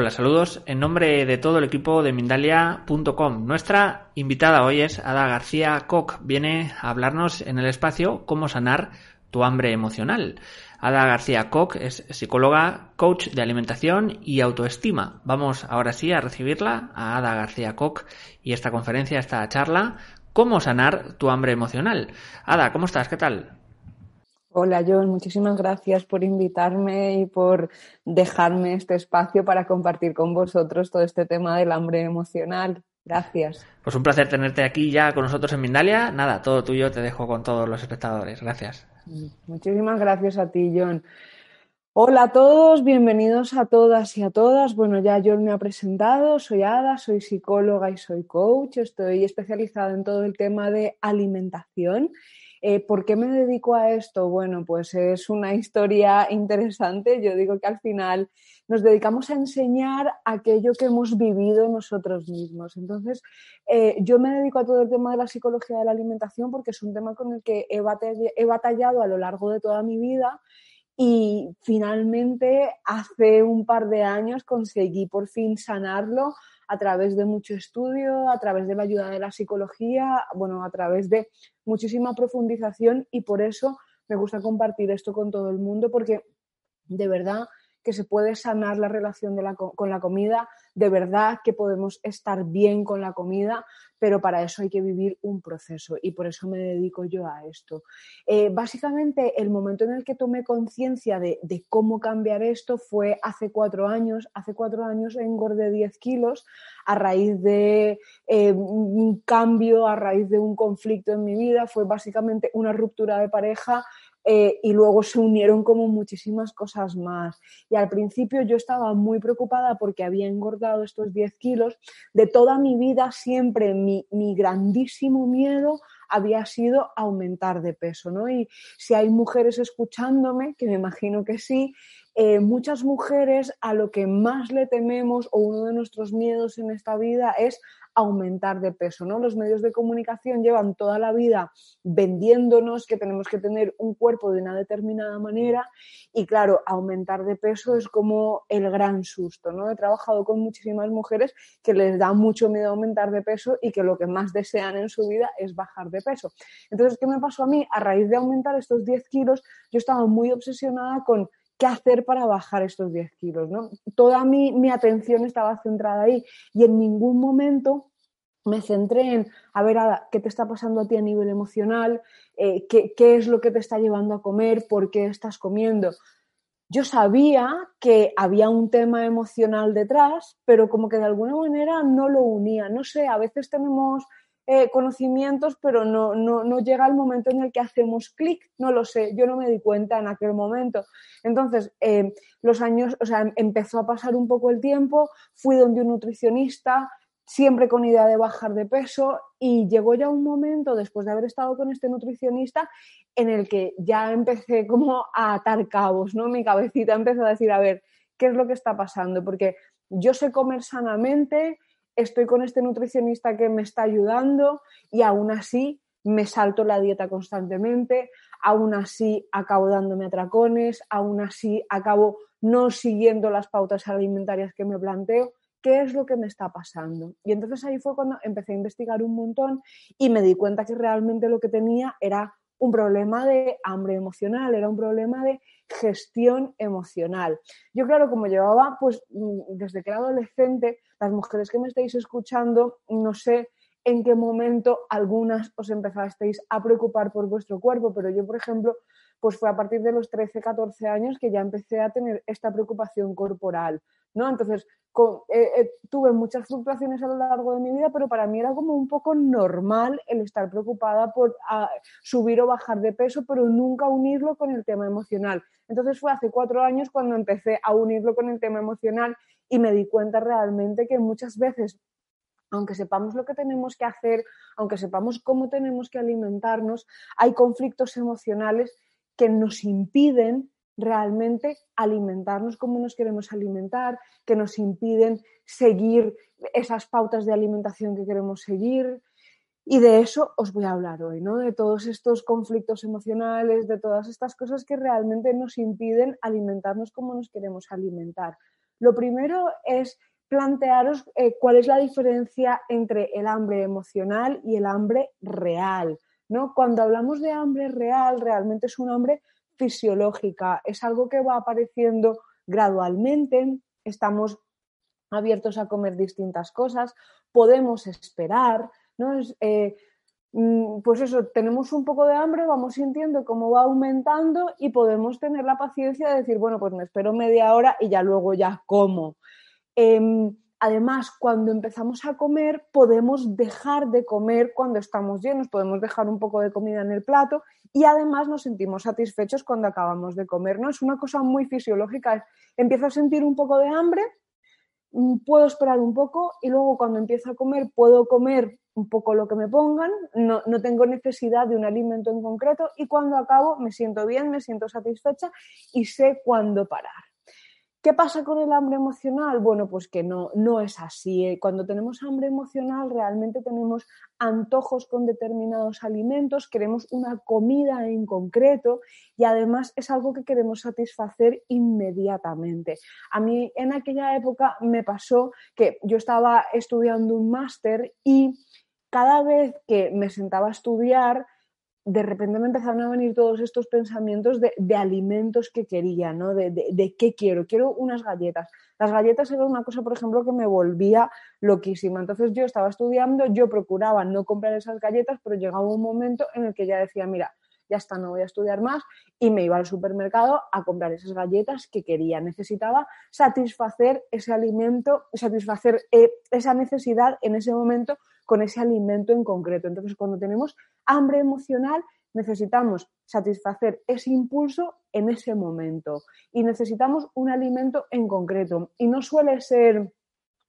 Hola, saludos en nombre de todo el equipo de Mindalia.com. Nuestra invitada hoy es Ada García Koch. Viene a hablarnos en el espacio cómo sanar tu hambre emocional. Ada García Koch es psicóloga, coach de alimentación y autoestima. Vamos ahora sí a recibirla, a Ada García Koch y esta conferencia, esta charla, cómo sanar tu hambre emocional. Ada, ¿cómo estás? ¿Qué tal? Hola John, muchísimas gracias por invitarme y por dejarme este espacio para compartir con vosotros todo este tema del hambre emocional. Gracias. Pues un placer tenerte aquí ya con nosotros en Mindalia. Nada, todo tuyo te dejo con todos los espectadores. Gracias. Muchísimas gracias a ti, John. Hola a todos, bienvenidos a todas y a todas. Bueno, ya John me ha presentado, soy Ada, soy psicóloga y soy coach. Estoy especializada en todo el tema de alimentación eh, ¿Por qué me dedico a esto? Bueno, pues es una historia interesante. Yo digo que al final nos dedicamos a enseñar aquello que hemos vivido nosotros mismos. Entonces, eh, yo me dedico a todo el tema de la psicología de la alimentación porque es un tema con el que he batallado a lo largo de toda mi vida y finalmente hace un par de años conseguí por fin sanarlo a través de mucho estudio, a través de la ayuda de la psicología, bueno, a través de muchísima profundización y por eso me gusta compartir esto con todo el mundo porque de verdad que se puede sanar la relación con la comida, de verdad que podemos estar bien con la comida, pero para eso hay que vivir un proceso y por eso me dedico yo a esto. Eh, básicamente, el momento en el que tomé conciencia de, cómo cambiar esto fue hace cuatro años. Hace cuatro años engordé 10 kilos a raíz de eh, un cambio, a raíz de un conflicto en mi vida. Fue básicamente una ruptura de pareja eh, y luego se unieron como muchísimas cosas más. Y al principio yo estaba muy preocupada porque había engordado estos 10 kilos. De toda mi vida siempre mi, grandísimo miedo había sido aumentar de peso, ¿no? Y si hay mujeres escuchándome, que me imagino que sí, eh, muchas mujeres a lo que más le tememos o uno de nuestros miedos en esta vida es aumentar de peso, ¿no? Los medios de comunicación llevan toda la vida vendiéndonos que tenemos que tener un cuerpo de una determinada manera y claro, aumentar de peso es como el gran susto, ¿no? He trabajado con muchísimas mujeres que les da mucho miedo aumentar de peso y que lo que más desean en su vida es bajar de peso. Entonces, ¿qué me pasó a mí? A raíz de aumentar estos 10 kilos, yo estaba muy obsesionada con qué hacer para bajar estos 10 kilos. ¿no? Toda mi, mi, atención estaba centrada ahí y en ningún momento me centré en, a ver, ¿qué te está pasando a ti a nivel emocional? Eh, ¿qué, ¿Qué es lo que te está llevando a comer? ¿Por qué estás comiendo? Yo sabía que había un tema emocional detrás, pero como que de alguna manera no lo unía. No sé, a veces tenemos eh, conocimientos, pero no, no, no, llega el momento en el que hacemos clic, no lo sé, yo no me di cuenta en aquel momento. Entonces, eh, los años, o sea, empezó a pasar un poco el tiempo, fui donde un nutricionista, siempre con idea de bajar de peso y llegó ya un momento, después de haber estado con este nutricionista, en el que ya empecé como a atar cabos, ¿no? Mi cabecita empezó a decir, a ver, ¿qué es lo que está pasando? Porque yo sé comer sanamente, estoy con este nutricionista que me está ayudando y aún así me salto la dieta constantemente, aún así acabo dándome atracones, aún así acabo no siguiendo las pautas alimentarias que me planteo qué es lo que me está pasando. Y entonces ahí fue cuando empecé a investigar un montón y me di cuenta que realmente lo que tenía era un problema de hambre emocional, era un problema de gestión emocional. Yo, claro, como llevaba, pues mm, desde que era adolescente, las mujeres que me estáis escuchando, no sé en qué momento algunas os empezasteis a preocupar por vuestro cuerpo, pero yo, por ejemplo, pues fue a partir de los 13, 14 años que ya empecé a tener esta preocupación corporal. ¿No? Entonces, eh, eh, tuve muchas fluctuaciones a lo largo de mi vida, pero para mí era como un poco normal el estar preocupada por subir o bajar de peso, pero nunca unirlo con el tema emocional. Entonces fue hace cuatro años cuando empecé a unirlo con el tema emocional y me di cuenta realmente que muchas veces aunque sepamos lo que tenemos que hacer, aunque sepamos cómo tenemos que alimentarnos, hay conflictos emocionales que nos impiden realmente alimentarnos como nos queremos alimentar, que nos impiden seguir esas pautas de alimentación que queremos seguir. Y de eso os voy a hablar hoy, ¿no? De todos estos conflictos emocionales, de todas estas cosas que realmente nos impiden alimentarnos como nos queremos alimentar. Lo primero es plantearos eh, cuál es la diferencia entre el hambre emocional y el hambre real. ¿no? Cuando hablamos de hambre real, realmente es un hambre fisiológica, es algo que va apareciendo gradualmente, estamos abiertos a comer distintas cosas, podemos esperar, ¿no? Eh, mm, pues eso, tenemos un poco de hambre, vamos sintiendo cómo va aumentando y podemos tener la paciencia de decir, bueno, pues me espero media hora y ya luego ya como. Em, además, cuando empezamos a comer, podemos dejar de comer cuando estamos llenos, podemos dejar un poco de comida en el plato y además nos sentimos satisfechos cuando acabamos de comer. ¿no? Es una cosa muy fisiológica. Empiezo a sentir un poco de hambre, mm, puedo esperar un poco y luego cuando empiezo a comer puedo comer un poco lo que me pongan, no, no tengo necesidad de un alimento en concreto y cuando acabo me siento bien, me siento satisfecha y sé cuándo parar. ¿Qué pasa con el hambre emocional? Bueno, pues que no, no es así. ¿eh? Cuando tenemos hambre emocional realmente tenemos antojos con determinados alimentos, queremos una comida en concreto y además es algo que queremos satisfacer inmediatamente. A mí en aquella época me pasó que yo estaba estudiando un máster y cada vez que me sentaba a estudiar, de repente me empezaron a venir todos estos pensamientos de, alimentos que quería, ¿no? De, de, qué quiero. Quiero unas galletas. Las galletas eran una cosa, por ejemplo, que me volvía loquísima. Entonces yo estaba estudiando, yo procuraba no comprar esas galletas, pero llegaba un momento en el que ya decía, mira, ya está, no voy a estudiar más y me iba al supermercado a comprar esas galletas que quería. Necesitaba satisfacer ese alimento, satisfacer eh, esa necesidad en ese momento con ese alimento en concreto. Entonces, cuando tenemos hambre emocional, necesitamos satisfacer ese impulso en ese momento y necesitamos un alimento en concreto. Y no suele ser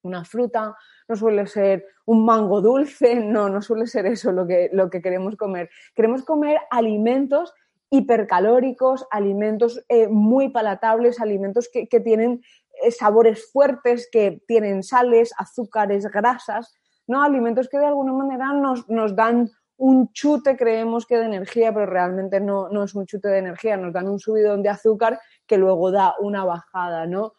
una fruta, no suele ser un mango dulce, no, no suele ser eso lo que, lo que queremos comer. Queremos comer alimentos hipercalóricos, alimentos eh, muy palatables, alimentos que, tienen eh, sabores fuertes, que tienen sales, azúcares, grasas, ¿no? Alimentos que de alguna manera nos, nos dan un chute, creemos que de energía, pero realmente no, no, es un chute de energía, nos dan un subidón de azúcar que luego da una bajada, ¿no?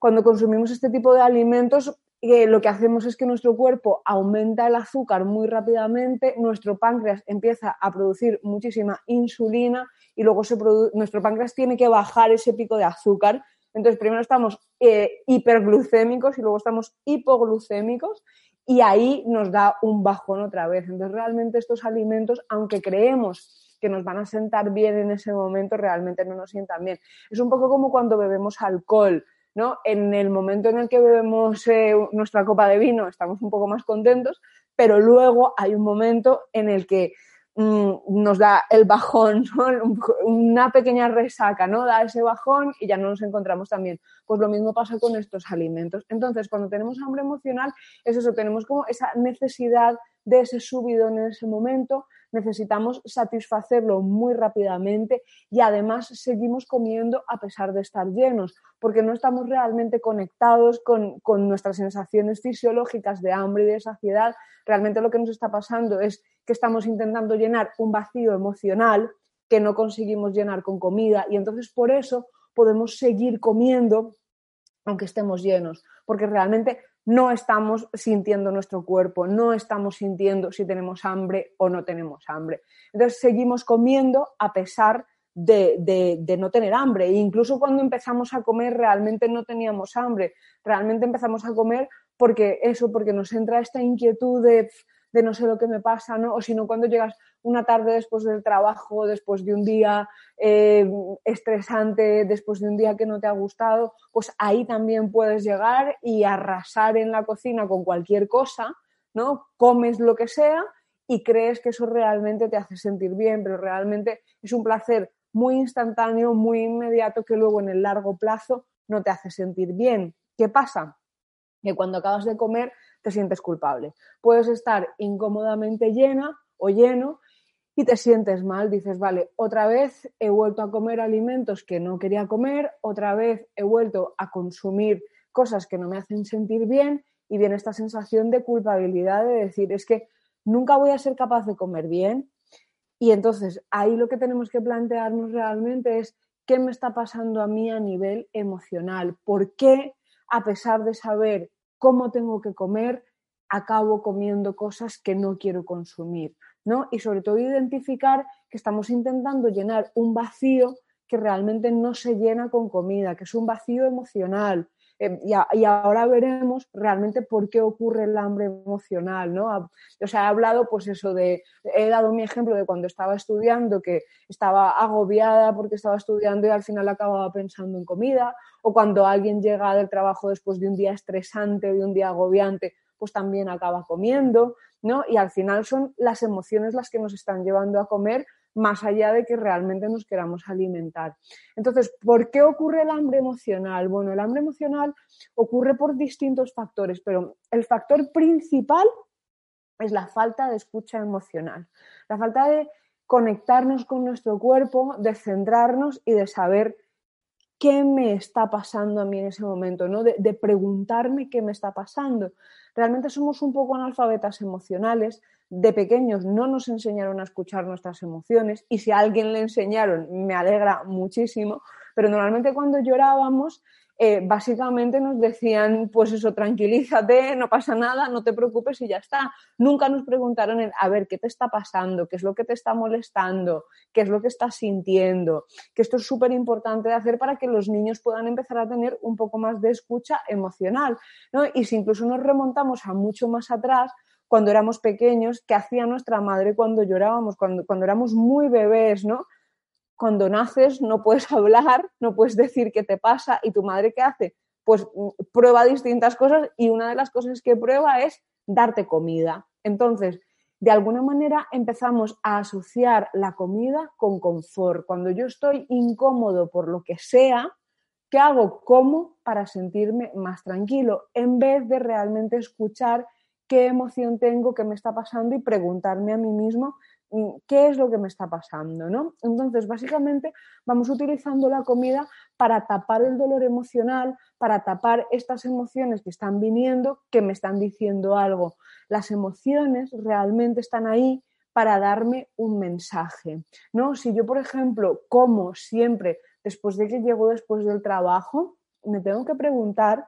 Cuando consumimos este tipo de alimentos, eh, lo que hacemos es que nuestro cuerpo aumenta el azúcar muy rápidamente, nuestro páncreas empieza a producir muchísima insulina y luego se nuestro páncreas tiene que bajar ese pico de azúcar. Entonces, primero estamos eh, hiperglucémicos y luego estamos hipoglucémicos y ahí nos da un bajón otra vez. Entonces, realmente estos alimentos, aunque creemos que nos van a sentar bien en ese momento, realmente no nos sientan bien. Es un poco como cuando bebemos alcohol, ¿no? En el momento en el que bebemos eh, nuestra copa de vino estamos un poco más contentos, pero luego hay un momento en el que mm, nos da el bajón, una pequeña resaca, ¿no? Da ese bajón y ya no nos encontramos tan bien. Pues lo mismo pasa con estos alimentos. Entonces, cuando tenemos hambre emocional, es eso, tenemos como esa necesidad de ese subidón en ese momento, necesitamos satisfacerlo muy rápidamente y además seguimos comiendo a pesar de estar llenos, porque no estamos realmente conectados con, con nuestras sensaciones fisiológicas de hambre y de saciedad. Realmente lo que nos está pasando es que estamos intentando llenar un vacío emocional que no conseguimos llenar con comida y entonces por eso podemos seguir comiendo aunque estemos llenos, porque realmente no estamos sintiendo nuestro cuerpo, no estamos sintiendo si tenemos hambre o no tenemos hambre. Entonces seguimos comiendo a pesar de, no tener hambre. E incluso cuando empezamos a comer realmente no teníamos hambre, realmente empezamos a comer porque eso, porque nos entra esta inquietud de, de no sé lo que me pasa, ¿no? O si no, cuando llegas una tarde después del trabajo, después de un día eh, estresante, después de un día que no te ha gustado, pues ahí también puedes llegar y arrasar en la cocina con cualquier cosa, ¿no? Comes lo que sea y crees que eso realmente te hace sentir bien, pero realmente es un placer muy instantáneo, muy inmediato que luego en el largo plazo no te hace sentir bien. ¿Qué pasa? Que cuando acabas de comer te sientes culpable. Puedes estar incómodamente llena o lleno y te sientes mal, dices, vale, otra vez he vuelto a comer alimentos que no quería comer, otra vez he vuelto a consumir cosas que no me hacen sentir bien y viene esta sensación de culpabilidad de decir, es que nunca voy a ser capaz de comer bien. Y entonces ahí lo que tenemos que plantearnos realmente es qué me está pasando a mí a nivel emocional, por qué, a pesar de saber cómo tengo que comer, acabo comiendo cosas que no quiero consumir, ¿no? Y sobre todo identificar que estamos intentando llenar un vacío que realmente no se llena con comida, que es un vacío emocional, Em, y, ahora veremos realmente por qué ocurre el hambre emocional, ¿no? O sea, he hablado, pues eso de, he dado mi ejemplo de cuando estaba estudiando, que estaba agobiada porque estaba estudiando y al final acababa pensando en comida, o cuando alguien llega del trabajo después de un día estresante, de un día agobiante, pues también acaba comiendo, ¿no? Y al final son las emociones las que nos están llevando a comer más allá de que realmente nos queramos alimentar. Entonces, ¿por qué ocurre el hambre emocional? Bueno, el hambre emocional ocurre por distintos factores, pero el factor principal es la falta de escucha emocional, la falta de conectarnos con nuestro cuerpo, de centrarnos y de saber qué me está pasando a mí en ese momento, ¿no? De, de, preguntarme qué me está pasando. Realmente somos un poco analfabetas emocionales, de pequeños no nos enseñaron a escuchar nuestras emociones y si a alguien le enseñaron me alegra muchísimo, pero normalmente cuando llorábamos eh, básicamente nos decían pues eso, tranquilízate, no pasa nada, no te preocupes y ya está. Nunca nos preguntaron a ver qué te está pasando, qué es lo que te está molestando, qué es lo que estás sintiendo, que esto es súper importante de hacer para que los niños puedan empezar a tener un poco más de escucha emocional. ¿no? Y si incluso nos remontamos a mucho más atrás, cuando éramos pequeños, qué hacía nuestra madre cuando llorábamos, cuando, cuando éramos muy bebés, ¿no? Cuando naces no puedes hablar, no puedes decir qué te pasa y tu madre qué hace? Pues mm, prueba distintas cosas y una de las cosas que prueba es darte comida. Entonces, de alguna manera empezamos a asociar la comida con confort. Cuando yo estoy incómodo por lo que sea, ¿qué hago? Como para sentirme más tranquilo, en vez de realmente escuchar qué emoción tengo, qué me está pasando y preguntarme a mí mismo qué es lo que me está pasando, ¿no? Entonces, básicamente, vamos utilizando la comida para tapar el dolor emocional, para tapar estas emociones que están viniendo, que me están diciendo algo. Las emociones realmente están ahí para darme un mensaje, ¿no? Si yo, por ejemplo, como siempre después de que llego después del trabajo, me tengo que preguntar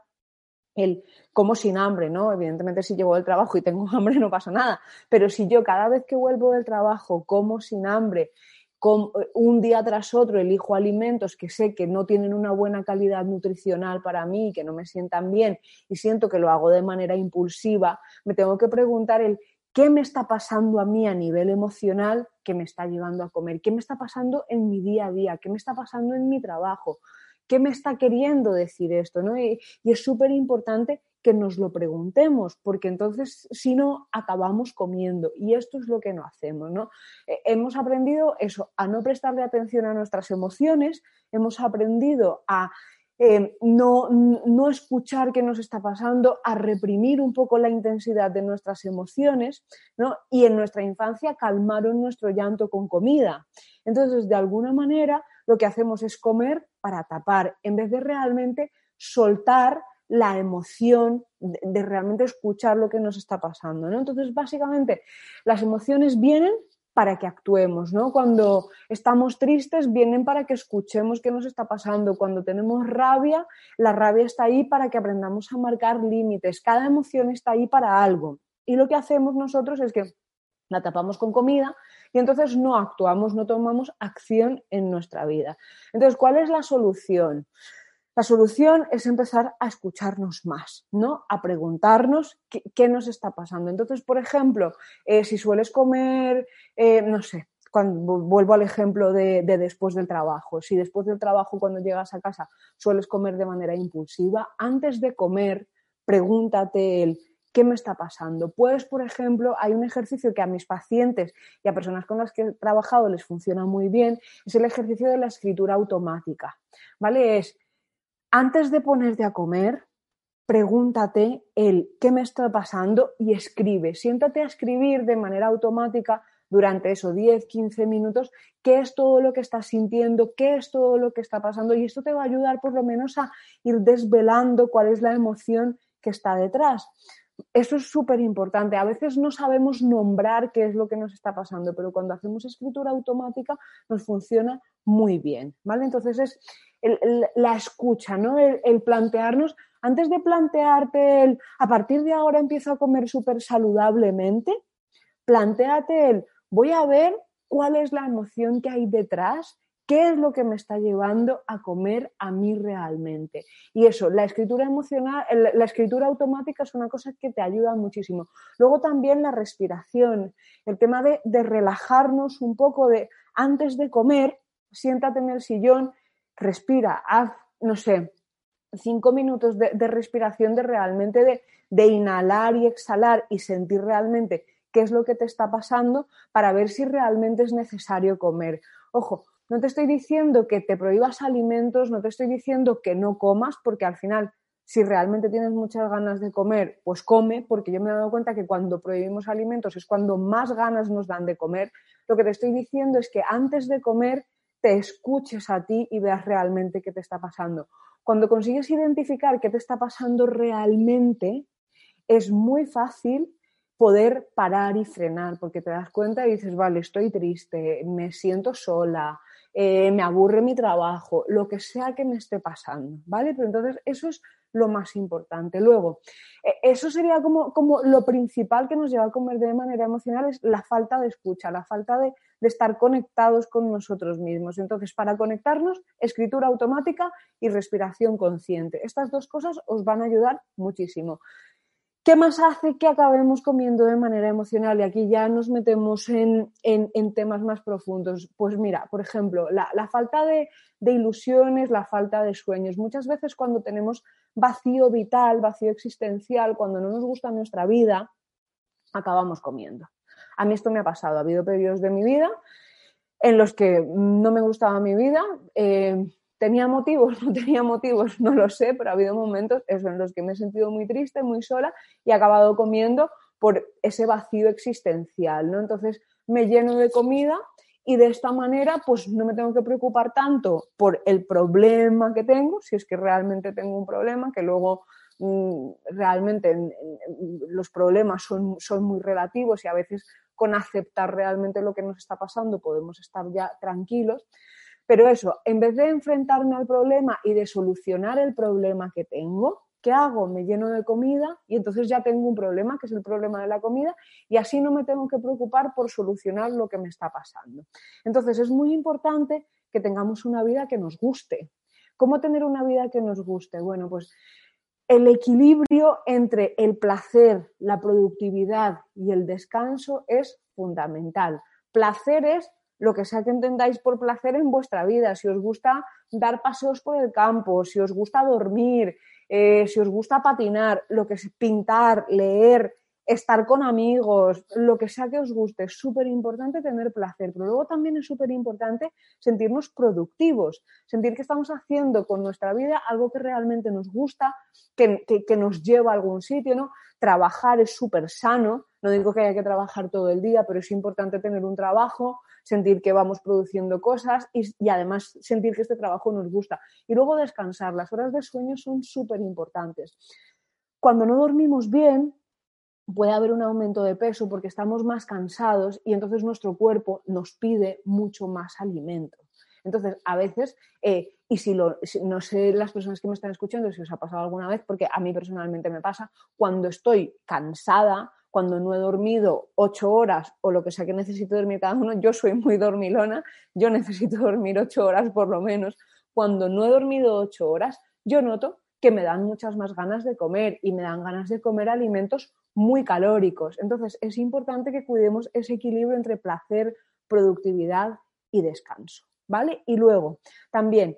el como sin hambre, ¿no? Evidentemente si llevo del trabajo y tengo hambre no pasa nada, pero si yo cada vez que vuelvo del trabajo como sin hambre, un día tras otro elijo alimentos que sé que no tienen una buena calidad nutricional para mí, que no me sientan bien y siento que lo hago de manera impulsiva, me tengo que preguntar el qué me está pasando a mí a nivel emocional que me está llevando a comer, qué me está pasando en mi día a día, qué me está pasando en mi trabajo, ¿Qué me está queriendo decir esto? ¿no? Y, es súper importante que nos lo preguntemos, porque entonces si no, acabamos comiendo. Y esto es lo que no hacemos. ¿no? Eh, hemos aprendido eso, a no prestarle atención a nuestras emociones, hemos aprendido a eh, no, no, escuchar qué nos está pasando, a reprimir un poco la intensidad de nuestras emociones, ¿no? Y en nuestra infancia calmaron nuestro llanto con comida. Entonces, de alguna manera, lo que hacemos es comer para tapar, en vez de realmente soltar la emoción, de, realmente escuchar lo que nos está pasando. ¿no? Entonces, básicamente, las emociones vienen para que actuemos, ¿no? Cuando estamos tristes, vienen para que escuchemos qué nos está pasando. Cuando tenemos rabia, la rabia está ahí para que aprendamos a marcar límites. Cada emoción está ahí para algo. Y lo que hacemos nosotros es que la tapamos con comida y entonces no actuamos, no tomamos acción en nuestra vida. Entonces, ¿cuál es la solución? La solución es empezar a escucharnos más, ¿no? A preguntarnos qué, nos está pasando. Entonces, por ejemplo, eh, si sueles comer, eh, no sé, cuando vuelvo al ejemplo de, después del trabajo, si después del trabajo cuando llegas a casa sueles comer de manera impulsiva, antes de comer, pregúntate el ¿qué me está pasando? Pues, por ejemplo, hay un ejercicio que a mis pacientes y a personas con las que he trabajado les funciona muy bien, es el ejercicio de la escritura automática, ¿vale? Es antes de ponerte a comer, pregúntate el qué me está pasando y escribe. Siéntate a escribir de manera automática durante eso 10, 15 minutos qué es todo lo que estás sintiendo, qué es todo lo que está pasando y esto te va a ayudar por lo menos a ir desvelando cuál es la emoción que está detrás. Eso es súper importante. A veces no sabemos nombrar qué es lo que nos está pasando, pero cuando hacemos escritura automática nos funciona muy bien, ¿vale? Entonces es la escucha, ¿no? El, plantearnos, antes de plantearte el, a partir de ahora empiezo a comer súper saludablemente, planteate el, voy a ver cuál es la emoción que hay detrás, qué es lo que me está llevando a comer a mí realmente. Y eso, la escritura emocional, la escritura automática es una cosa que te ayuda muchísimo. Luego también la respiración, el tema de, relajarnos un poco, de antes de comer, siéntate en el sillón respira, haz, no sé, cinco minutos de, respiración de realmente de, de, inhalar y exhalar y sentir realmente qué es lo que te está pasando para ver si realmente es necesario comer. Ojo, no te estoy diciendo que te prohíbas alimentos, no te estoy diciendo que no comas, porque al final, si realmente tienes muchas ganas de comer, pues come, porque yo me he dado cuenta que cuando prohibimos alimentos es cuando más ganas nos dan de comer. Lo que te estoy diciendo es que antes de comer te escuches a ti y veas realmente qué te está pasando. Cuando consigues identificar qué te está pasando realmente, es muy fácil poder parar y frenar, porque te das cuenta y dices, vale, estoy triste, me siento sola, eh, me aburre mi trabajo, lo que sea que me esté pasando, ¿vale? Pero entonces eso es lo más importante. Luego, e, eso sería como, como lo principal que nos lleva a comer de manera emocional, es la falta de escucha, la falta de, de estar conectados con nosotros mismos. Entonces, para conectarnos, escritura automática y respiración consciente. Estas dos cosas os van a ayudar muchísimo. ¿Qué más hace que acabemos comiendo de manera emocional? Y aquí ya nos metemos en, temas más profundos. Pues mira, por ejemplo, la, falta de, ilusiones, la falta de sueños. Muchas veces cuando tenemos vacío vital, vacío existencial, cuando no nos gusta nuestra vida, acabamos comiendo. A mí esto me ha pasado. Ha habido periodos de mi vida en los que no me gustaba mi vida. Eh, ¿Tenía motivos? ¿No tenía motivos? No lo sé, pero ha habido momentos en los que me he sentido muy triste, muy sola y he acabado comiendo por ese vacío existencial, ¿no? Entonces me lleno de comida y de esta manera pues no me tengo que preocupar tanto por el problema que tengo, si es que realmente tengo un problema, que luego mm, realmente los problemas son, son muy relativos y a veces con aceptar realmente lo que nos está pasando podemos estar ya tranquilos. Pero eso, en vez de enfrentarme al problema y de solucionar el problema que tengo, ¿qué hago? Me lleno de comida y entonces ya tengo un problema, que es el problema de la comida, y así no me tengo que preocupar por solucionar lo que me está pasando. Entonces es muy importante que tengamos una vida que nos guste. ¿Cómo tener una vida que nos guste? Bueno, pues el equilibrio entre el placer, la productividad y el descanso es fundamental. Placer es lo que sea que entendáis por placer en vuestra vida, si os gusta dar paseos por el campo, si os gusta dormir, eh, si os gusta patinar, lo que es pintar, leer, estar con amigos, lo que sea que os guste, es súper importante tener placer, pero luego también es súper importante sentirnos productivos, sentir que estamos haciendo con nuestra vida algo que realmente nos gusta, que, que nos lleva a algún sitio, ¿no? Trabajar es súper sano, no digo que haya que trabajar todo el día, pero es importante tener un trabajo, sentir que vamos produciendo cosas y, además sentir que este trabajo nos gusta. Y luego descansar. Las horas de sueño son súper importantes. Cuando no dormimos bien, puede haber un aumento de peso porque estamos más cansados y entonces nuestro cuerpo nos pide mucho más alimento. Entonces, a veces, eh, y si, lo, no sé las personas que me están escuchando si os ha pasado alguna vez, porque a mí personalmente me pasa, cuando estoy cansada cuando no he dormido ocho horas o lo que sea que necesito dormir cada uno, yo soy muy dormilona, yo necesito dormir ocho horas por lo menos. Cuando no he dormido ocho horas, yo noto que me dan muchas más ganas de comer y me dan ganas de comer alimentos muy calóricos. Entonces, es importante que cuidemos ese equilibrio entre placer, productividad y descanso, ¿vale? Y luego, también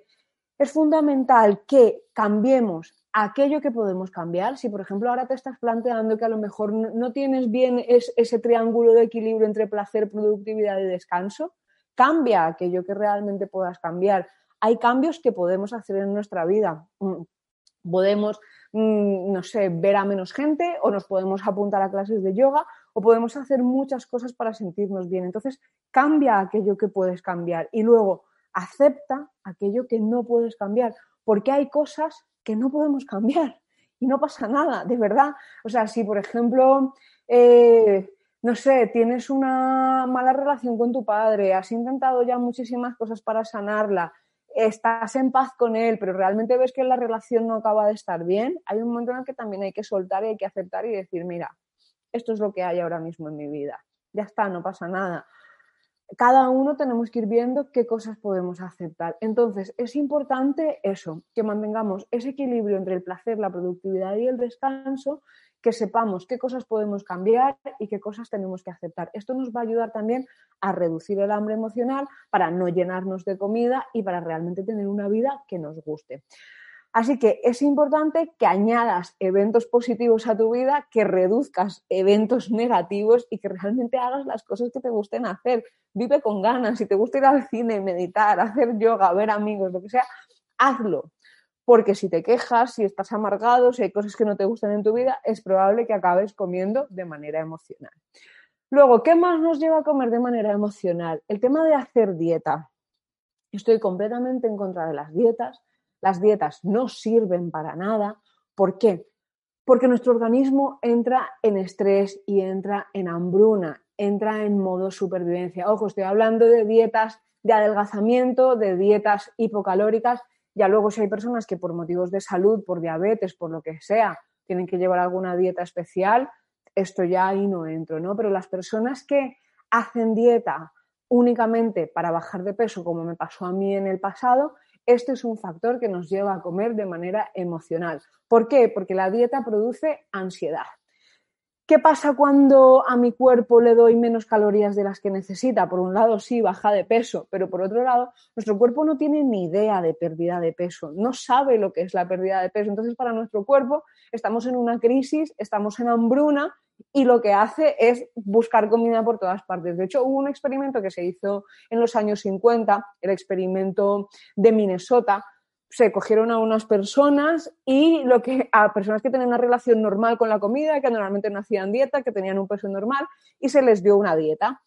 es fundamental que cambiemos aquello que podemos cambiar. Si, por ejemplo, ahora te estás planteando que a lo mejor no tienes bien ese triángulo de equilibrio entre placer, productividad y descanso, cambia aquello que realmente puedas cambiar. Hay cambios que podemos hacer en nuestra vida. Mm, podemos, mm, no sé, ver a menos gente o nos podemos apuntar a clases de yoga o podemos hacer muchas cosas para sentirnos bien. Entonces, cambia aquello que puedes cambiar y luego acepta aquello que no puedes cambiar, porque hay cosas que no podemos cambiar y no pasa nada, de verdad. O sea, si por ejemplo, eh, no sé, tienes una mala relación con tu padre, has intentado ya muchísimas cosas para sanarla, estás en paz con él, pero realmente ves que la relación no acaba de estar bien, hay un momento en el que también hay que soltar y hay que aceptar y decir, mira, esto es lo que hay ahora mismo en mi vida. Ya está, no pasa nada cada uno tenemos que ir viendo qué cosas podemos aceptar. Entonces, es importante eso, que mantengamos ese equilibrio entre el placer, la productividad y el descanso, que sepamos qué cosas podemos cambiar y qué cosas tenemos que aceptar. Esto nos va a ayudar también a reducir el hambre emocional para no llenarnos de comida y para realmente tener una vida que nos guste. Así que es importante que añadas eventos positivos a tu vida, que reduzcas eventos negativos y que realmente hagas las cosas que te gusten hacer. Vive con ganas. Si te gusta ir al cine, meditar, hacer yoga, ver amigos, lo que sea, hazlo. Porque si te quejas, si estás amargado, si hay cosas que no te gustan en tu vida, es probable que acabes comiendo de manera emocional. Luego, ¿qué más nos lleva a comer de manera emocional? El tema de hacer dieta. Estoy completamente en contra de las dietas las dietas no sirven para nada. ¿Por qué? Porque nuestro organismo entra en estrés y entra en hambruna, entra en modo supervivencia. Ojo, estoy hablando de dietas de adelgazamiento, de dietas hipocalóricas. Ya luego si hay personas que por motivos de salud, por diabetes, por lo que sea, tienen que llevar alguna dieta especial, esto ya ahí no entro, ¿no? Pero las personas que hacen dieta únicamente para bajar de peso, como me pasó a mí en el pasado, este es un factor que nos lleva a comer de manera emocional. ¿Por qué? Porque la dieta produce ansiedad. ¿Qué pasa cuando a mi cuerpo le doy menos calorías de las que necesita? Por un lado, sí, baja de peso, pero por otro lado, nuestro cuerpo no tiene ni idea de pérdida de peso, no sabe lo que es la pérdida de peso. Entonces, para nuestro cuerpo, estamos en una crisis, estamos en hambruna y lo que hace es buscar comida por todas partes. De hecho, hubo un experimento que se hizo en los años 50, el experimento de Minnesota. Se cogieron a unas personas y lo que a personas que tenían una relación normal con la comida, que normalmente no hacían dieta, que tenían un peso normal, y se les dio una dieta.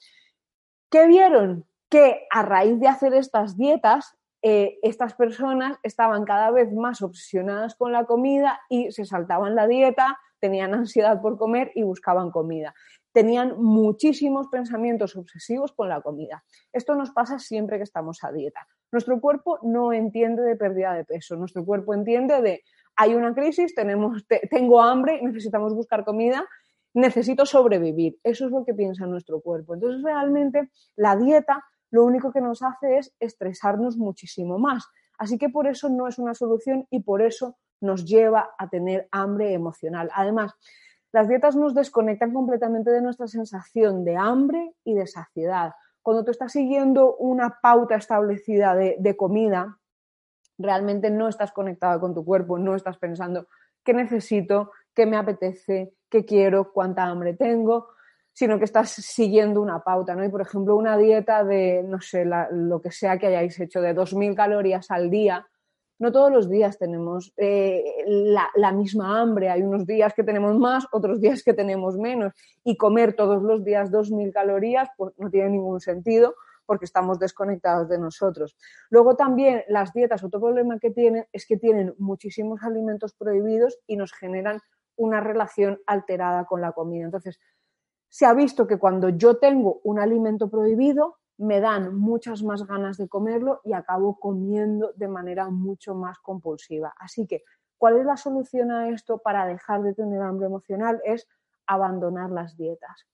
¿Qué vieron? Que a raíz de hacer estas dietas, eh, estas personas estaban cada vez más obsesionadas con la comida y se saltaban la dieta, tenían ansiedad por comer y buscaban comida. Tenían muchísimos pensamientos obsesivos con la comida. Esto nos pasa siempre que estamos a dieta. Nuestro cuerpo no entiende de pérdida de peso, nuestro cuerpo entiende de hay una crisis, tengo hambre, necesitamos buscar comida, necesito sobrevivir. Eso es lo que piensa nuestro cuerpo. Entonces, realmente, la dieta lo único que nos hace es estresarnos muchísimo más. Así que por eso no es una solución y por eso nos lleva a tener hambre emocional. Además, las dietas nos desconectan completamente de nuestra sensación de hambre y de saciedad. Cuando tú estás siguiendo una pauta establecida de, comida, realmente no estás conectada con tu cuerpo, no estás pensando qué necesito, qué me apetece, qué quiero, cuánta hambre tengo, sino que estás siguiendo una pauta, ¿no? Y por ejemplo, una dieta de, no sé, lo que sea que hayáis hecho, de 2.000 calorías al día, no todos los días tenemos eh, la, misma hambre. Hay unos días que tenemos más, otros días que tenemos menos. Y comer todos los días 2.000 calorías pues, no tiene ningún sentido porque estamos desconectados de nosotros. Luego también las dietas, otro problema que tienen es que tienen muchísimos alimentos prohibidos y nos generan una relación alterada con la comida. Entonces, se ha visto que cuando yo tengo un alimento prohibido, me dan muchas más ganas de comerlo y acabo comiendo de manera mucho más compulsiva. Así que, ¿cuál es la solución a esto para dejar de tener hambre emocional? Es abandonar las dietas.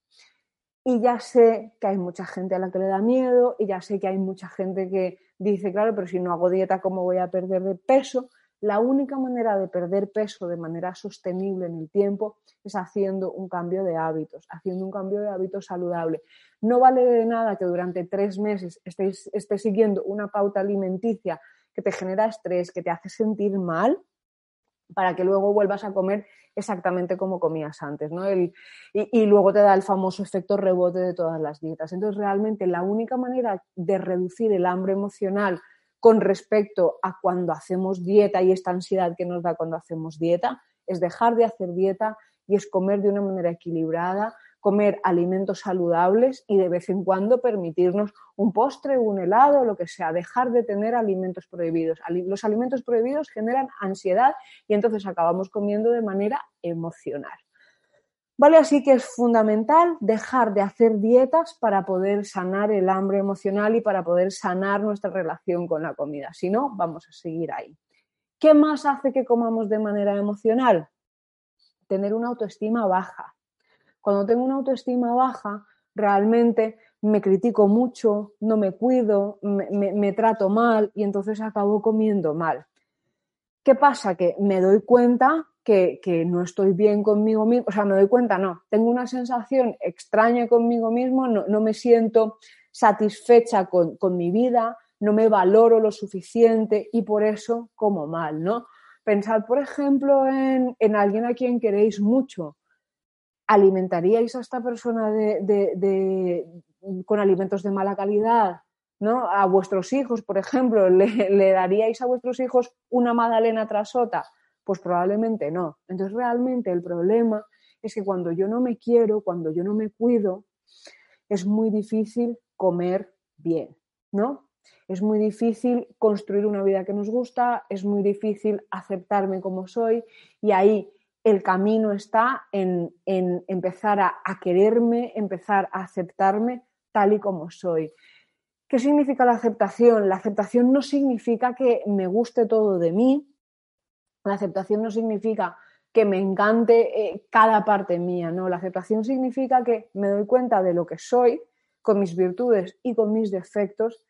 Y ya sé que hay mucha gente a la que le da miedo y ya sé que hay mucha gente que dice, claro, pero si no hago dieta, ¿cómo voy a perder de peso? La única manera de perder peso de manera sostenible en el tiempo es haciendo un cambio de hábitos, haciendo un cambio de hábitos saludable. No vale de nada que durante tres meses estés, siguiendo una pauta alimenticia que te genera estrés, que te hace sentir mal, para que luego vuelvas a comer exactamente como comías antes, ¿no? y, y, luego te da el famoso efecto rebote de todas las dietas. Entonces, realmente la única manera de reducir el hambre emocional con respecto a cuando hacemos dieta y esta ansiedad que nos da cuando hacemos dieta es dejar de hacer dieta y es comer de una manera equilibrada, comer alimentos saludables y de vez en cuando permitirnos un postre, un helado, lo que sea, dejar de tener alimentos prohibidos. Los alimentos prohibidos generan ansiedad y entonces acabamos comiendo de manera emocional. Vale, así que es fundamental dejar de hacer dietas para poder sanar el hambre emocional y para poder sanar nuestra relación con la comida. Si no, vamos a seguir ahí. ¿Qué más hace que comamos de manera emocional? Tener una autoestima baja. Cuando tengo una autoestima baja, realmente me critico mucho, no me cuido, me, trato mal y entonces acabo comiendo mal. ¿Qué pasa? Que me doy cuenta que, no estoy bien conmigo mismo, o sea, me doy cuenta, no, tengo una sensación extraña conmigo mismo, no, me siento satisfecha con, mi vida, no me valoro lo suficiente y por eso como mal, ¿no? Pensad, por ejemplo, en, en alguien a quien queréis mucho ¿alimentaríais a esta persona con alimentos de mala calidad? ¿no? A vuestros hijos, por ejemplo, ¿le, daríais a vuestros hijos una magdalena tras otra? Pues probablemente no. Entonces, realmente el problema es que cuando yo no me quiero, cuando yo no me cuido, es muy difícil comer bien, ¿no? Es muy difícil construir una vida que nos gusta, es muy difícil aceptarme como soy y ahí el camino está en, empezar a, quererme, empezar a aceptarme tal y como soy. ¿Qué significa la aceptación? La aceptación no significa que me guste todo de mí, la aceptación no significa que me encante eh, cada parte mía, no, la aceptación significa que me doy cuenta de lo que soy, con mis virtudes y con mis defectos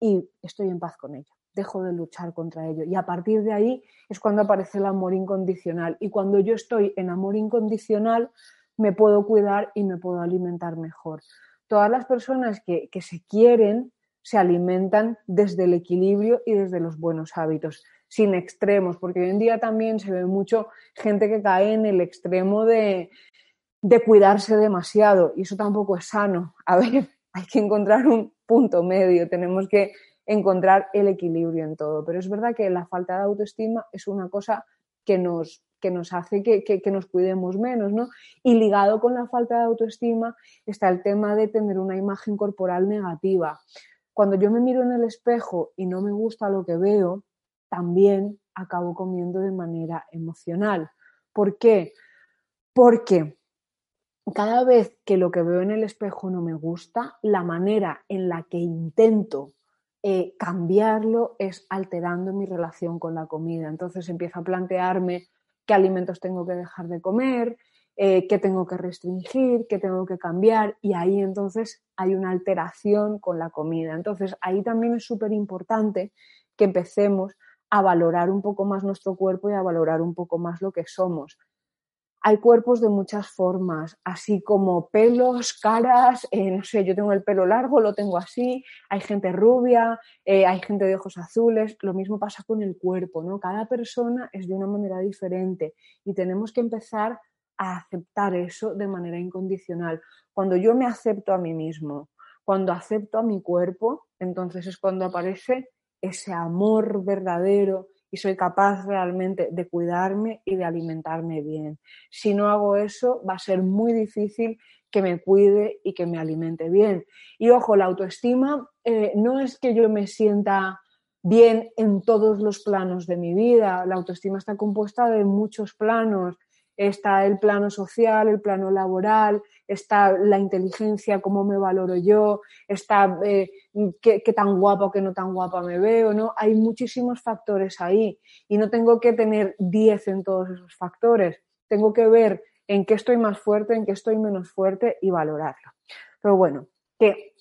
y estoy en paz con ello dejo de luchar contra ello. Y a partir de ahí es cuando aparece el amor incondicional. Y cuando yo estoy en amor incondicional, me puedo cuidar y me puedo alimentar mejor. Todas las personas que, se quieren se alimentan desde el equilibrio y desde los buenos hábitos, sin extremos, porque hoy en día también se ve mucho gente que cae en el extremo de, de cuidarse demasiado y eso tampoco es sano. A ver, hay que encontrar un punto medio, tenemos que encontrar el equilibrio en todo. Pero es verdad que la falta de autoestima es una cosa que nos, que nos hace que, que, nos cuidemos menos, ¿no? Y ligado con la falta de autoestima está el tema de tener una imagen corporal negativa. Cuando yo me miro en el espejo y no me gusta lo que veo, también acabo comiendo de manera emocional. ¿Por qué? Porque cada vez que lo que veo en el espejo no me gusta, la manera en la que intento eh, cambiarlo es alterando mi relación con la comida. Entonces empiezo a plantearme qué alimentos tengo que dejar de comer, eh, qué tengo que restringir, qué tengo que cambiar y ahí entonces hay una alteración con la comida. Entonces ahí también es súper importante que empecemos a valorar un poco más nuestro cuerpo y a valorar un poco más lo que somos hay cuerpos de muchas formas, así como pelos, caras, eh, no sé, yo tengo el pelo largo, lo tengo así, hay gente rubia, eh, hay gente de ojos azules, lo mismo pasa con el cuerpo, ¿no? Cada persona es de una manera diferente y tenemos que empezar a aceptar eso de manera incondicional. Cuando yo me acepto a mí mismo, cuando acepto a mi cuerpo, entonces es cuando aparece ese amor verdadero, y soy capaz realmente de cuidarme y de alimentarme bien. Si no hago eso, va a ser muy difícil que me cuide y que me alimente bien. Y ojo, la autoestima eh, no es que yo me sienta bien en todos los planos de mi vida. La autoestima está compuesta de muchos planos está el plano social, el plano laboral, está la inteligencia, cómo me valoro yo, está eh, qué, tan guapa o qué no tan guapa me veo, ¿no? Hay muchísimos factores ahí y no tengo que tener 10 en todos esos factores, tengo que ver en qué estoy más fuerte, en qué estoy menos fuerte y valorarlo. Pero bueno, que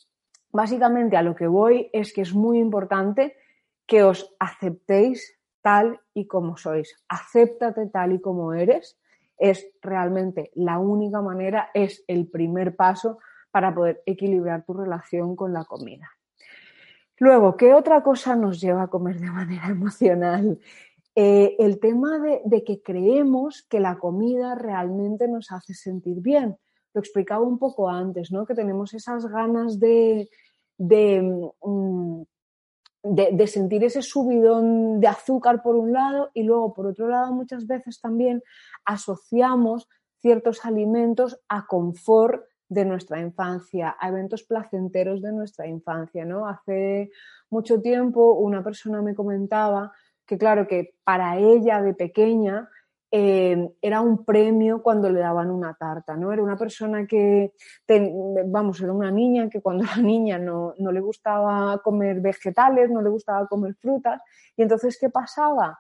básicamente a lo que voy es que es muy importante que os aceptéis tal y como sois, acéptate tal y como eres, es realmente la única manera, es el primer paso para poder equilibrar tu relación con la comida. Luego, ¿qué otra cosa nos lleva a comer de manera emocional? Eh, el tema de, que creemos que la comida realmente nos hace sentir bien. Lo explicaba un poco antes, ¿no? Que tenemos esas ganas de, de, mm, de, sentir ese subidón de azúcar por un lado y luego por otro lado muchas veces también asociamos ciertos alimentos a confort de nuestra infancia, a eventos placenteros de nuestra infancia, ¿no? Hace mucho tiempo una persona me comentaba que claro que para ella de pequeña eh, era un premio cuando le daban una tarta, ¿no? Era una persona que, vamos, era una niña que cuando era niña no, no, le gustaba comer vegetales, no le gustaba comer frutas, y entonces, ¿qué pasaba?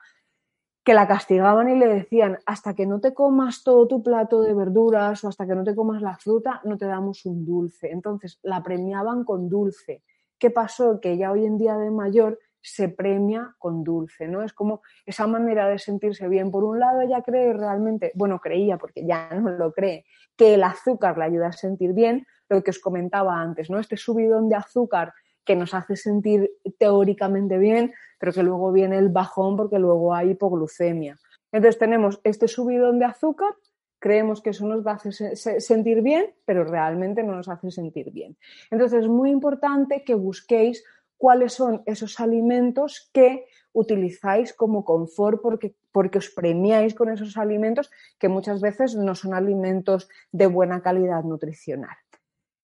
Que la castigaban y le decían, hasta que no te comas todo tu plato de verduras o hasta que no te comas la fruta, no te damos un dulce. Entonces, la premiaban con dulce. ¿Qué pasó? Que ella hoy en día de mayor se premia con dulce, ¿no? Es como esa manera de sentirse bien. Por un lado, ella cree realmente, bueno, creía, porque ya no lo cree, que el azúcar le ayuda a sentir bien, lo que os comentaba antes, ¿no? Este subidón de azúcar que nos hace sentir teóricamente bien, pero que luego viene el bajón porque luego hay hipoglucemia. Entonces tenemos este subidón de azúcar, creemos que eso nos va a hacer sentir bien, pero realmente no nos hace sentir bien. Entonces es muy importante que busquéis cuáles son esos alimentos que utilizáis como confort porque, porque os premiáis con esos alimentos que muchas veces no son alimentos de buena calidad nutricional.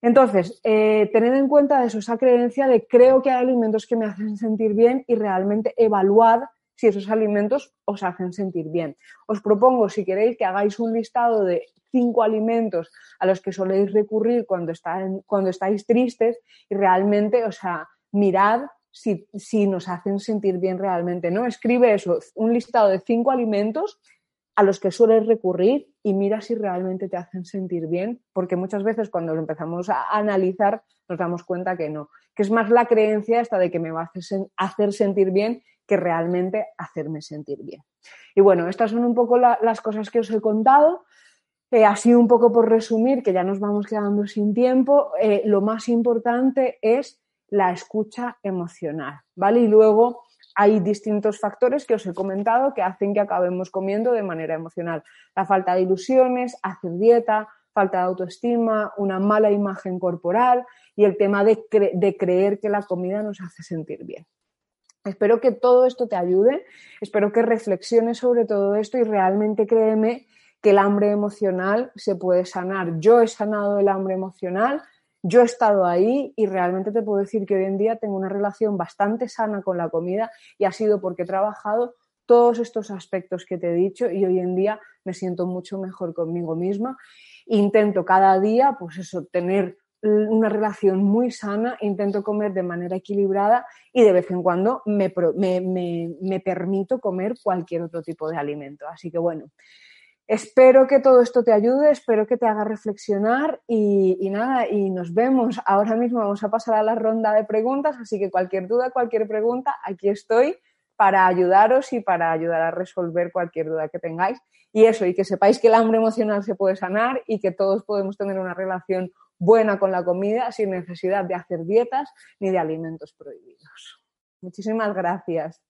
Entonces, eh, tened en cuenta esa creencia de creo que hay alimentos que me hacen sentir bien y realmente evaluad si esos alimentos os hacen sentir bien. Os propongo, si queréis, que hagáis un listado de cinco alimentos a los que soléis recurrir cuando, cuando estáis tristes y realmente, o sea, mirad si, nos hacen sentir bien realmente, ¿no? Escribe eso, un listado de cinco alimentos a los que sueles recurrir y mira si realmente te hacen sentir bien, porque muchas veces cuando lo empezamos a analizar nos damos cuenta que no, que es más la creencia esta de que me va a hacer sentir bien que realmente hacerme sentir bien. Y bueno, estas son un poco las cosas que os he contado. Eh, así un poco por resumir, que ya nos vamos quedando sin tiempo, eh, lo más importante es la escucha emocional, ¿vale? Y luego hay distintos factores que os he comentado que hacen que acabemos comiendo de manera emocional. La falta de ilusiones, hacer dieta, falta de autoestima, una mala imagen corporal y el tema de, de creer que la comida nos hace sentir bien. Espero que todo esto te ayude, espero que reflexiones sobre todo esto y realmente créeme que el hambre emocional se puede sanar. Yo he sanado el hambre emocional yo he estado ahí y realmente te puedo decir que hoy en día tengo una relación bastante sana con la comida y ha sido porque he trabajado todos estos aspectos que te he dicho y hoy en día me siento mucho mejor conmigo misma. Intento cada día, pues eso, tener una relación muy sana, intento comer de manera equilibrada y de vez en cuando me, me permito comer cualquier otro tipo de alimento. Así que bueno, Espero que todo esto te ayude, espero que te haga reflexionar y, nada, y nos vemos. Ahora mismo vamos a pasar a la ronda de preguntas, así que cualquier duda, cualquier pregunta, aquí estoy para ayudaros y para ayudar a resolver cualquier duda que tengáis. Y eso, y que sepáis que el hambre emocional se puede sanar y que todos podemos tener una relación buena con la comida sin necesidad de hacer dietas ni de alimentos prohibidos. Muchísimas gracias.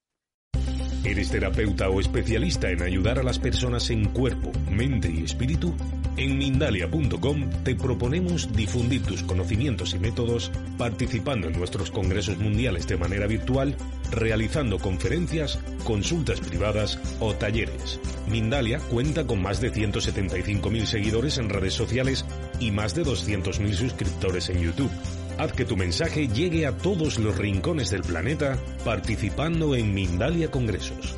¿Eres terapeuta o especialista en ayudar a las personas en cuerpo, mente y espíritu? En Mindalia.com te proponemos difundir tus conocimientos y métodos participando en nuestros congresos mundiales de manera virtual, realizando conferencias, consultas privadas o talleres. Mindalia cuenta con más de 175.000 seguidores en redes sociales y más de 200.000 suscriptores en YouTube. Haz que tu mensaje llegue a todos los rincones del planeta participando en Mindalia Congresos.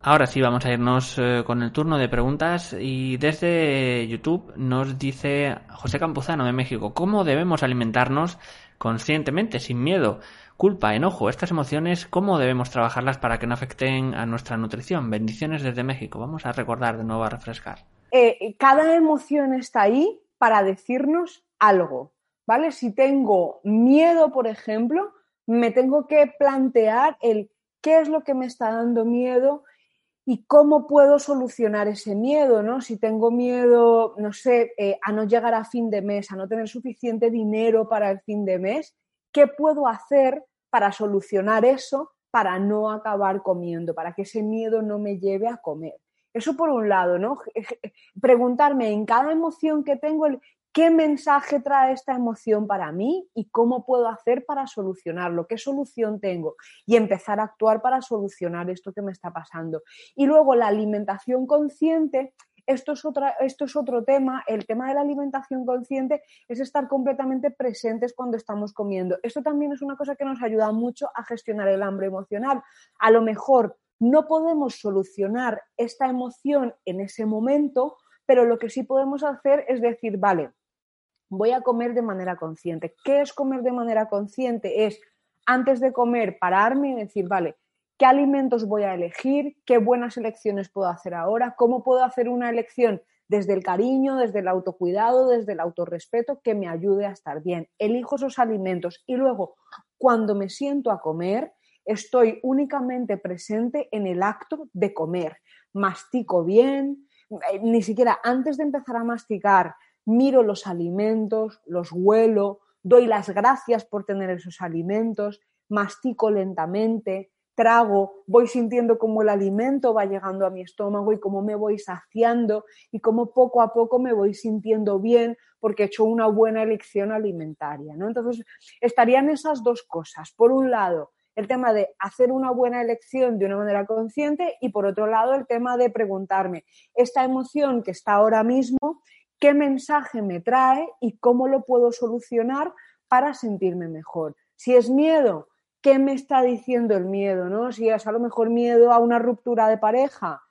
Ahora sí, vamos a irnos eh, con el turno de preguntas y desde YouTube nos dice José Campuzano de México, ¿cómo debemos alimentarnos conscientemente, sin miedo, culpa, enojo, estas emociones, cómo debemos trabajarlas para que no afecten a nuestra nutrición? Bendiciones desde México. Vamos a recordar de nuevo a refrescar. Eh, cada emoción está ahí para decirnos algo, ¿vale? Si tengo miedo, por ejemplo, me tengo que plantear el qué es lo que me está dando miedo y cómo puedo solucionar ese miedo, ¿no? Si tengo miedo, no sé, eh, a no llegar a fin de mes, a no tener suficiente dinero para el fin de mes, ¿qué puedo hacer para solucionar eso, para no acabar comiendo, para que ese miedo no me lleve a comer? Eso por un lado, ¿no? Preguntarme en cada emoción que tengo, qué mensaje trae esta emoción para mí y cómo puedo hacer para solucionarlo, qué solución tengo y empezar a actuar para solucionar esto que me está pasando. Y luego la alimentación consciente. Esto es, esto es otro tema. El tema de la alimentación consciente es estar completamente presentes cuando estamos comiendo. Esto también es una cosa que nos ayuda mucho a gestionar el hambre emocional. A lo mejor no podemos solucionar esta emoción en ese momento, pero lo que sí podemos hacer es decir, vale, voy a comer de manera consciente. ¿Qué es comer de manera consciente? Es antes de comer pararme y decir, vale, ¿qué alimentos voy a elegir? ¿Qué buenas elecciones puedo hacer ahora? ¿Cómo puedo hacer una elección desde el cariño, desde el autocuidado, desde el autorrespeto que me ayude a estar bien? Elijo esos alimentos y luego, cuando me siento a comer, estoy únicamente presente en el acto de comer. Mastico bien, eh, ni siquiera antes de empezar a masticar, miro los alimentos, los huelo, doy las gracias por tener esos alimentos, mastico lentamente, trago, voy sintiendo cómo el alimento va llegando a mi estómago y cómo me voy saciando y cómo poco a poco me voy sintiendo bien porque he hecho una buena elección alimentaria. ¿no? Entonces, estarían esas dos cosas. Por un lado, el tema de hacer una buena elección de una manera consciente y por otro lado el tema de preguntarme, esta emoción que está ahora mismo, ¿qué mensaje me trae y cómo lo puedo solucionar para sentirme mejor? Si es miedo, ¿qué me está diciendo el miedo? ¿no? Si es a lo mejor miedo a una ruptura de pareja,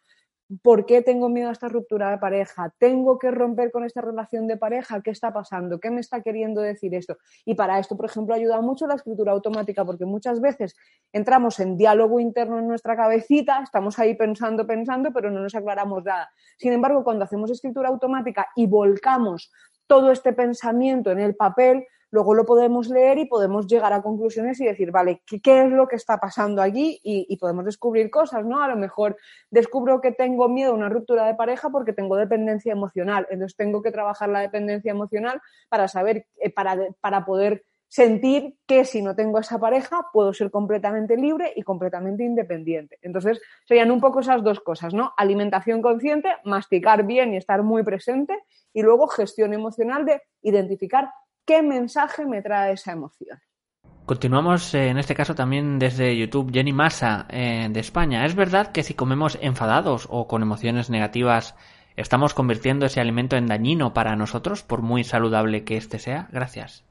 ¿Por qué tengo miedo a esta ruptura de pareja? ¿Tengo que romper con esta relación de pareja? ¿Qué está pasando? ¿Qué me está queriendo decir esto? Y para esto, por ejemplo, ayuda mucho la escritura automática porque muchas veces entramos en diálogo interno en nuestra cabecita, estamos ahí pensando, pensando, pero no nos aclaramos nada. Sin embargo, cuando hacemos escritura automática y volcamos todo este pensamiento en el papel, luego lo podemos leer y podemos llegar a conclusiones y decir, vale, ¿qué, es lo que está pasando allí? Y, podemos descubrir cosas, ¿no? A lo mejor descubro que tengo miedo a una ruptura de pareja porque tengo dependencia emocional. Entonces tengo que trabajar la dependencia emocional para saber, eh, para, para poder sentir que si no tengo esa pareja puedo ser completamente libre y completamente independiente. Entonces, serían un poco esas dos cosas, ¿no? Alimentación consciente, masticar bien y estar muy presente y luego gestión emocional de identificar qué mensaje me trae esa emoción. Continuamos eh, en este caso también desde YouTube. Jenny Massa eh, de España. ¿Es verdad que si comemos enfadados o con emociones negativas estamos convirtiendo ese alimento en dañino para nosotros, por muy saludable que éste sea? Gracias.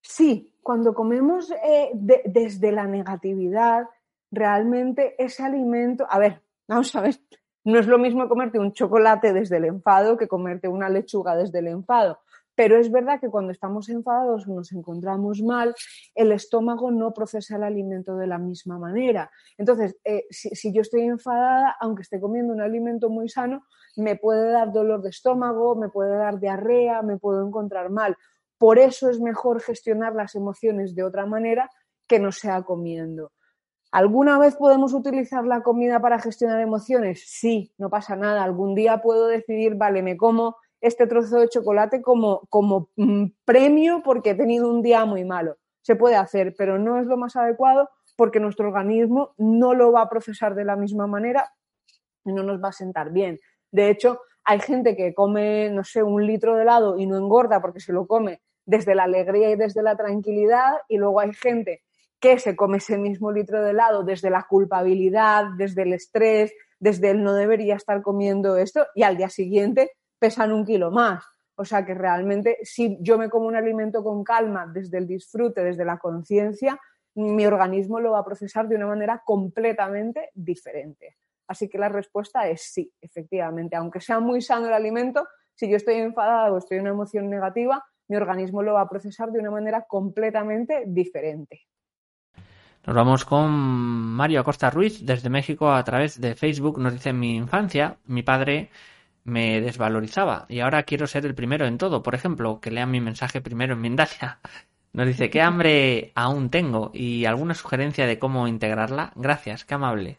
Sí, cuando comemos eh, desde la negatividad, realmente ese alimento, a ver, vamos a ver, no es lo mismo comerte un chocolate desde el enfado que comerte una lechuga desde el enfado. Pero es verdad que cuando estamos enfadados o nos encontramos mal, el estómago no procesa el alimento de la misma manera. Entonces, eh, si, yo estoy enfadada, aunque esté comiendo un alimento muy sano, me puede dar dolor de estómago, me puede dar diarrea, me puedo encontrar mal. Por eso es mejor gestionar las emociones de otra manera que no sea comiendo. ¿Alguna vez podemos utilizar la comida para gestionar emociones? Sí, no pasa nada. Algún día puedo decidir, vale, me como este trozo de chocolate como, como mm, premio porque he tenido un día muy malo. Se puede hacer, pero no es lo más adecuado porque nuestro organismo no lo va a procesar de la misma manera y no nos va a sentar bien. De hecho, hay gente que come, no sé, un litro de helado y no engorda porque se lo come desde la alegría y desde la tranquilidad y luego hay gente que se come ese mismo litro de helado desde la culpabilidad, desde el estrés, desde el no debería estar comiendo esto y al día siguiente pesan un kilo más. O sea que realmente si yo me como un alimento con calma, desde el disfrute, desde la conciencia, mi organismo lo va a procesar de una manera completamente diferente. Así que la respuesta es sí, efectivamente. Aunque sea muy sano el alimento, si yo estoy enfadada o estoy en una emoción negativa, mi organismo lo va a procesar de una manera completamente diferente. Nos vamos con Mario Acosta Ruiz desde México a través de Facebook. Nos dice mi infancia, mi padre me desvalorizaba y ahora quiero ser el primero en todo. Por ejemplo, que lean mi mensaje primero en Mindalia. Nos dice, ¿qué hambre aún tengo? ¿Y alguna sugerencia de cómo integrarla? Gracias, qué amable.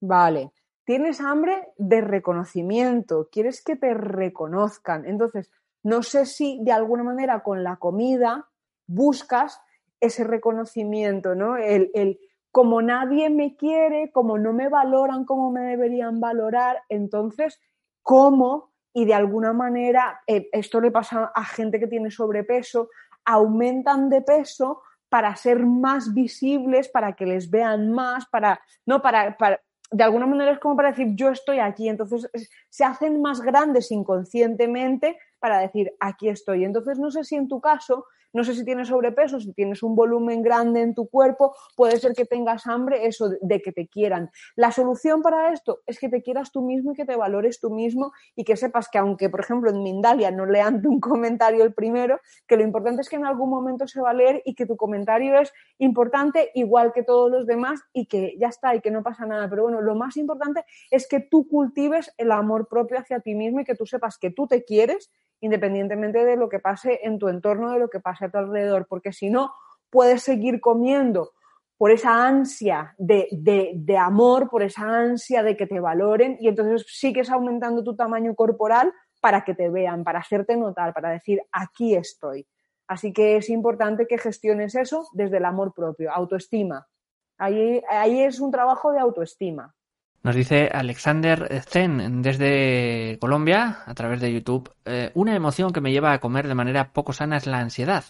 Vale. Tienes hambre de reconocimiento, quieres que te reconozcan. Entonces, no sé si de alguna manera con la comida buscas ese reconocimiento, ¿no? El, el, como nadie me quiere, como no me valoran como me deberían valorar, entonces, ¿cómo? Y de alguna manera, eh, esto le pasa a gente que tiene sobrepeso, aumentan de peso para ser más visibles, para que les vean más, para, no, para, para de alguna manera es como para decir yo estoy aquí, entonces se hacen más grandes inconscientemente para decir aquí estoy. Entonces no sé si en tu caso no sé si tienes sobrepeso, si tienes un volumen grande en tu cuerpo, puede ser que tengas hambre, eso de que te quieran. La solución para esto es que te quieras tú mismo y que te valores tú mismo y que sepas que aunque, por ejemplo, en Mindalia no lean un comentario el primero, que lo importante es que en algún momento se va a leer y que tu comentario es importante igual que todos los demás y que ya está y que no pasa nada. Pero bueno, lo más importante es que tú cultives el amor propio hacia ti mismo y que tú sepas que tú te quieres independientemente de lo que pase en tu entorno, de lo que pase a tu alrededor, porque si no, puedes seguir comiendo por esa ansia de, de, amor, por esa ansia de que te valoren y entonces sigues aumentando tu tamaño corporal para que te vean, para hacerte notar, para decir, aquí estoy. Así que es importante que gestiones eso desde el amor propio, autoestima. Ahí, ahí es un trabajo de autoestima. Nos dice Alexander Zen desde Colombia, a través de YouTube, eh, una emoción que me lleva a comer de manera poco sana es la ansiedad.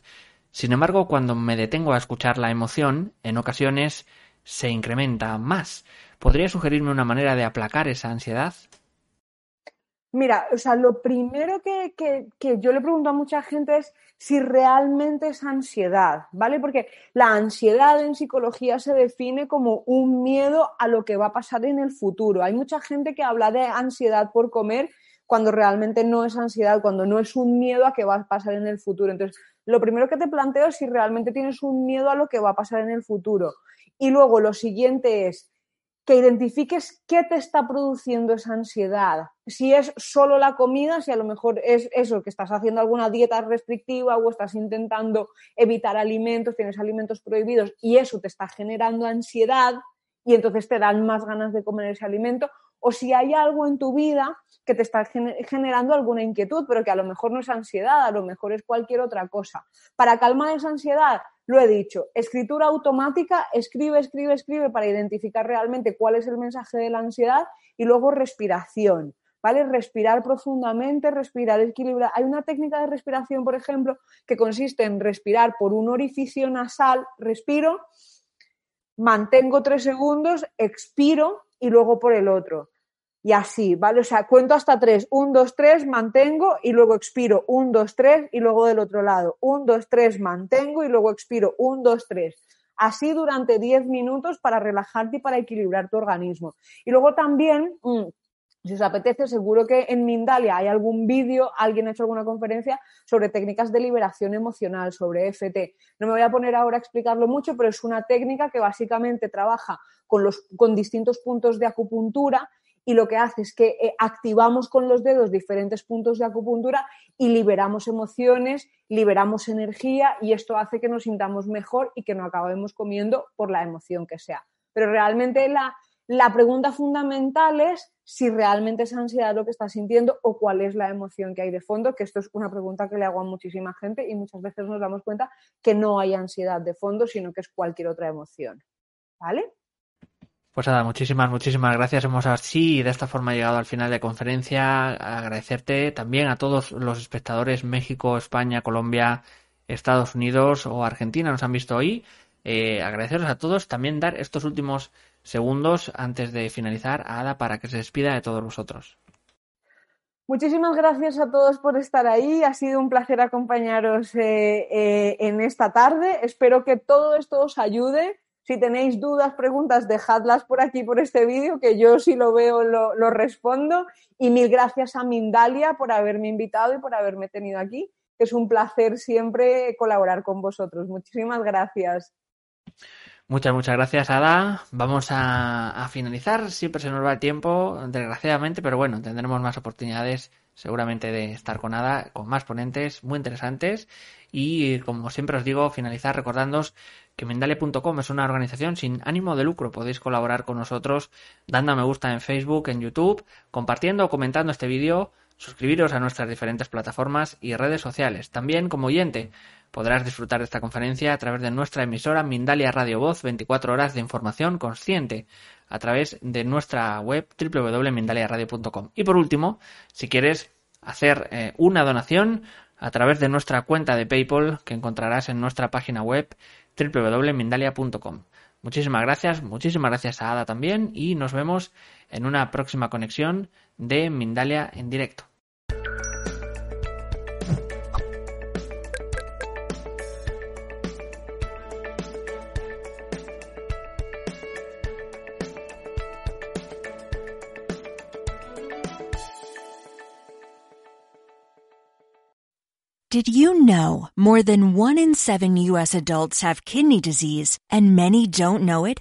Sin embargo, cuando me detengo a escuchar la emoción, en ocasiones se incrementa más. ¿Podría sugerirme una manera de aplacar esa ansiedad? Mira, o sea, lo primero que, yo le pregunto a mucha gente es si realmente es ansiedad, ¿vale? Porque la ansiedad en psicología se define como un miedo a lo que va a pasar en el futuro. Hay mucha gente que habla de ansiedad por comer cuando realmente no es ansiedad, cuando no es un miedo a que va a pasar en el futuro. Entonces, lo primero que te planteo es si realmente tienes un miedo a lo que va a pasar en el futuro. Y luego lo siguiente es, que identifiques qué te está produciendo esa ansiedad. Si es solo la comida, si a lo mejor es eso, que estás haciendo alguna dieta restrictiva o estás intentando evitar alimentos, tienes alimentos prohibidos y eso te está generando ansiedad y entonces te dan más ganas de comer ese alimento. O si hay algo en tu vida que te está generando alguna inquietud, pero que a lo mejor no es ansiedad, a lo mejor es cualquier otra cosa. Para calmar esa ansiedad, lo he dicho, escritura automática, escribe, escribe, escribe para identificar realmente cuál es el mensaje de la ansiedad y luego respiración, ¿vale? Respirar profundamente, respirar equilibrado. Hay una técnica de respiración, por ejemplo, que consiste en respirar por un orificio nasal, respiro, mantengo tres segundos, expiro y luego por el otro y así, ¿vale? O sea, cuento hasta tres. Un, dos, tres, mantengo y luego expiro. Un, dos, tres y luego del otro lado. Un, dos, tres, mantengo y luego expiro. Un, dos, tres. Así durante diez minutos para relajarte y para equilibrar tu organismo. Y luego también, mm, si os apetece, seguro que en Mindalia hay algún vídeo, alguien ha hecho alguna conferencia sobre técnicas de liberación emocional, sobre FT. No me voy a poner ahora a explicarlo mucho, pero es una técnica que básicamente trabaja con, los, con distintos puntos de acupuntura y lo que hace es que eh, activamos con los dedos diferentes puntos de acupuntura y liberamos emociones, liberamos energía y esto hace que nos sintamos mejor y que no acabemos comiendo por la emoción que sea. Pero realmente la, la pregunta fundamental es si realmente es ansiedad lo que estás sintiendo o cuál es la emoción que hay de fondo, que esto es una pregunta que le hago a muchísima gente y muchas veces nos damos cuenta que no hay ansiedad de fondo, sino que es cualquier otra emoción. ¿Vale? Pues nada, muchísimas, muchísimas gracias. Hemos así de esta forma llegado al final de conferencia. Agradecerte también a todos los espectadores México, España, Colombia, Estados Unidos o Argentina nos han visto hoy. Eh, agradeceros a todos. También dar estos últimos segundos antes de finalizar a Ada para que se despida de todos vosotros. Muchísimas gracias a todos por estar ahí. Ha sido un placer acompañaros eh, eh, en esta tarde. Espero que todo esto os ayude si tenéis dudas, preguntas, dejadlas por aquí, por este vídeo, que yo si lo veo lo, respondo. Y mil gracias a Mindalia por haberme invitado y por haberme tenido aquí. Es un placer siempre colaborar con vosotros. Muchísimas gracias. Muchas, muchas gracias, Ada. Vamos a, finalizar. Siempre se nos va el tiempo, desgraciadamente, pero bueno, tendremos más oportunidades seguramente de estar con Ada, con más ponentes muy interesantes. Y como siempre os digo, finalizar recordándoos que Mendalia.com es una organización sin ánimo de lucro. Podéis colaborar con nosotros dando a me gusta en Facebook, en YouTube, compartiendo o comentando este vídeo, suscribiros a nuestras diferentes plataformas y redes sociales. También como oyente podrás disfrutar de esta conferencia a través de nuestra emisora Mindalia Radio Voz 24 horas de información consciente a través de nuestra web www.mindaliaradio.com. Y por último, si quieres hacer eh, una donación a través de nuestra cuenta de PayPal que encontrarás en nuestra página web www.mindalia.com. Muchísimas gracias, muchísimas gracias a Ada también y nos vemos en una próxima conexión de Mindalia en directo. Did you know more than one in seven U.S. adults have kidney disease and many don't know it?